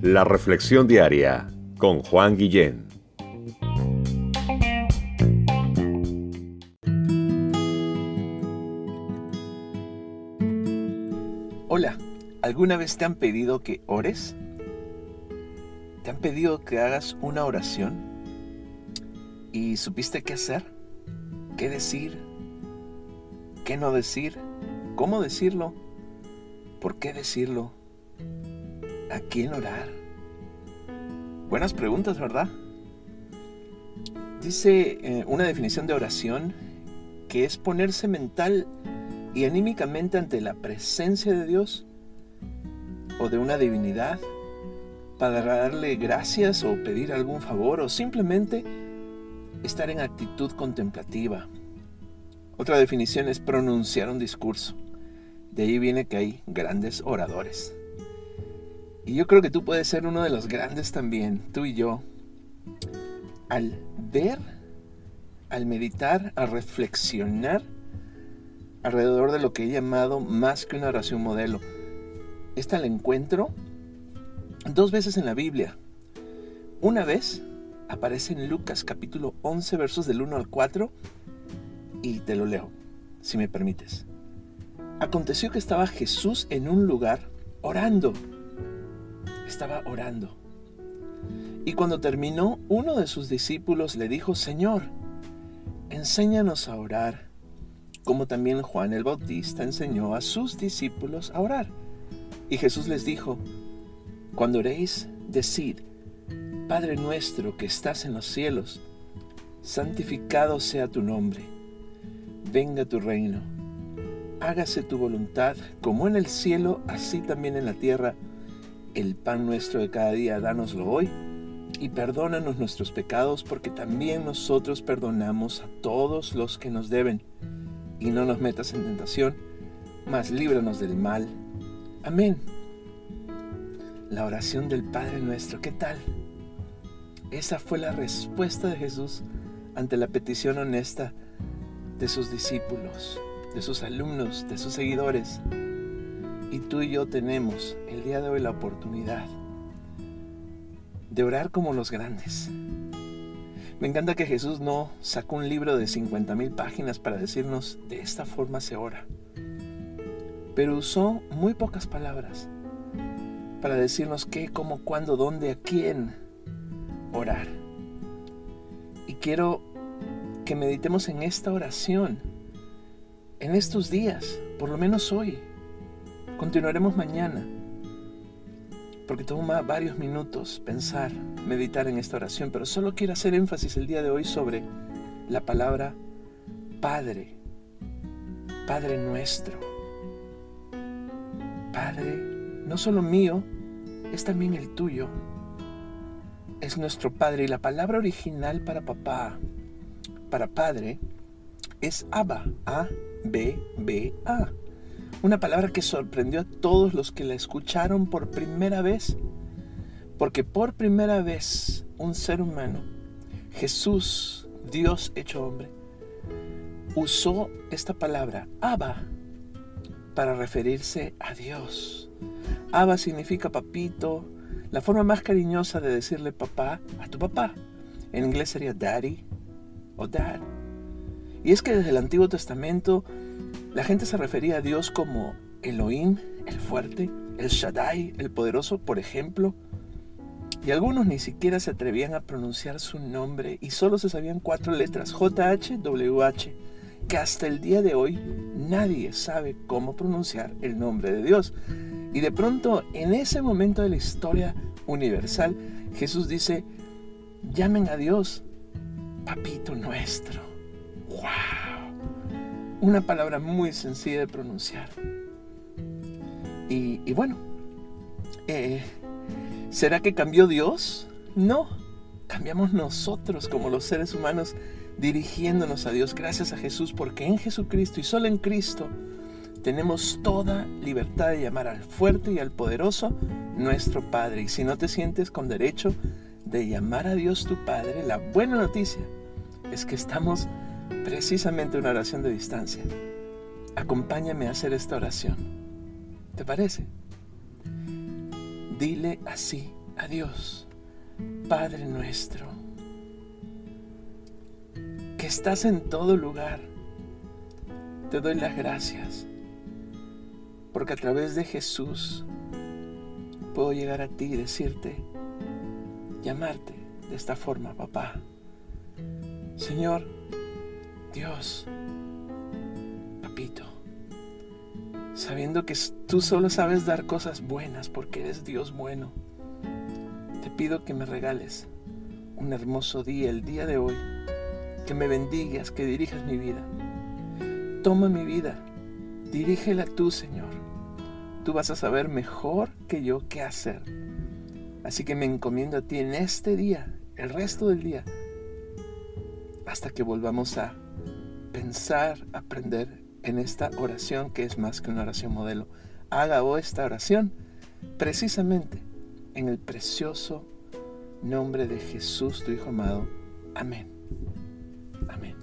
La Reflexión Diaria con Juan Guillén. Hola, ¿alguna vez te han pedido que ores? ¿Te han pedido que hagas una oración? ¿Y supiste qué hacer? ¿Qué decir? ¿Qué no decir? ¿Cómo decirlo? ¿Por qué decirlo? ¿A quién orar? Buenas preguntas, ¿verdad? Dice eh, una definición de oración que es ponerse mental y anímicamente ante la presencia de Dios o de una divinidad para darle gracias o pedir algún favor o simplemente estar en actitud contemplativa. Otra definición es pronunciar un discurso. De ahí viene que hay grandes oradores. Y yo creo que tú puedes ser uno de los grandes también, tú y yo. Al ver, al meditar, al reflexionar alrededor de lo que he llamado más que una oración modelo. Esta la encuentro dos veces en la Biblia. Una vez aparece en Lucas capítulo 11 versos del 1 al 4 y te lo leo, si me permites. Aconteció que estaba Jesús en un lugar orando estaba orando. Y cuando terminó, uno de sus discípulos le dijo, Señor, enséñanos a orar, como también Juan el Bautista enseñó a sus discípulos a orar. Y Jesús les dijo, cuando oréis, decid, Padre nuestro que estás en los cielos, santificado sea tu nombre, venga tu reino, hágase tu voluntad como en el cielo, así también en la tierra el pan nuestro de cada día, dánoslo hoy, y perdónanos nuestros pecados, porque también nosotros perdonamos a todos los que nos deben, y no nos metas en tentación, mas líbranos del mal. Amén. La oración del Padre nuestro, ¿qué tal? Esa fue la respuesta de Jesús ante la petición honesta de sus discípulos, de sus alumnos, de sus seguidores. Y tú y yo tenemos el día de hoy la oportunidad de orar como los grandes. Me encanta que Jesús no sacó un libro de 50 mil páginas para decirnos de esta forma se ora, pero usó muy pocas palabras para decirnos qué, cómo, cuándo, dónde, a quién orar. Y quiero que meditemos en esta oración, en estos días, por lo menos hoy, Continuaremos mañana, porque toma varios minutos pensar, meditar en esta oración, pero solo quiero hacer énfasis el día de hoy sobre la palabra Padre, Padre nuestro. Padre, no solo mío, es también el tuyo. Es nuestro Padre y la palabra original para papá, para Padre, es Abba, A-B-B-A. Una palabra que sorprendió a todos los que la escucharon por primera vez. Porque por primera vez un ser humano, Jesús, Dios hecho hombre, usó esta palabra, Abba, para referirse a Dios. Abba significa papito, la forma más cariñosa de decirle papá a tu papá. En inglés sería daddy o dad. Y es que desde el Antiguo Testamento la gente se refería a Dios como Elohim, el fuerte, el Shaddai, el poderoso, por ejemplo. Y algunos ni siquiera se atrevían a pronunciar su nombre y solo se sabían cuatro letras, JHWH, que hasta el día de hoy nadie sabe cómo pronunciar el nombre de Dios. Y de pronto, en ese momento de la historia universal, Jesús dice, llamen a Dios, papito nuestro. ¡Wow! Una palabra muy sencilla de pronunciar. Y, bueno, eh, ¿será que cambió Dios? No, cambiamos nosotros como los seres humanos dirigiéndonos a Dios gracias a Jesús, porque en Jesucristo y solo en Cristo tenemos toda libertad de llamar al fuerte y al poderoso nuestro Padre. Y si no te sientes con derecho de llamar a Dios tu Padre, la buena noticia es que estamos precisamente una oración de distancia. Acompáñame a hacer esta oración. ¿Te parece? Dile así a Dios, Padre nuestro, que estás en todo lugar. Te doy las gracias porque a través de Jesús puedo llegar a ti y decirte, llamarte de esta forma, papá. Señor, Dios, papito, sabiendo que tú solo sabes dar cosas buenas porque eres Dios bueno, te pido que me regales un hermoso día el día de hoy, que me bendigas, que dirijas mi vida. Toma mi vida, dirígela tú, Señor. Tú vas a saber mejor que yo qué hacer. Así que me encomiendo a ti en este día, el resto del día, hasta que volvamos a pensar, aprender en esta oración que es más que una oración modelo. Haga hoy esta oración precisamente en el precioso nombre de Jesús, tu Hijo amado. Amén. Amén.